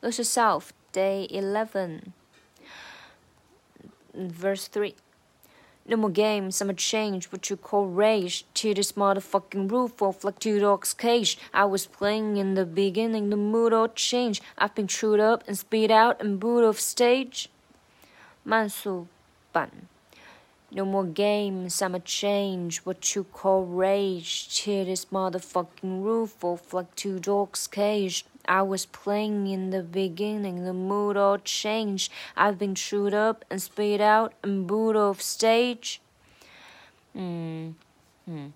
Go to South, day 11. Verse 3. No more games, I'ma change what you call rage to this motherfucking roof off like two dogs' cage. I was playing in the beginning, the mood all changed. I've been chewed up and spit out and booed off stage. 慢速版。no more games, I'ma change what you call rage. Tear this motherfucking roof off like two dogs' cage. I was playing in the beginning, the mood all changed. I've been chewed up and spit out and booed off stage. 嗯嗯。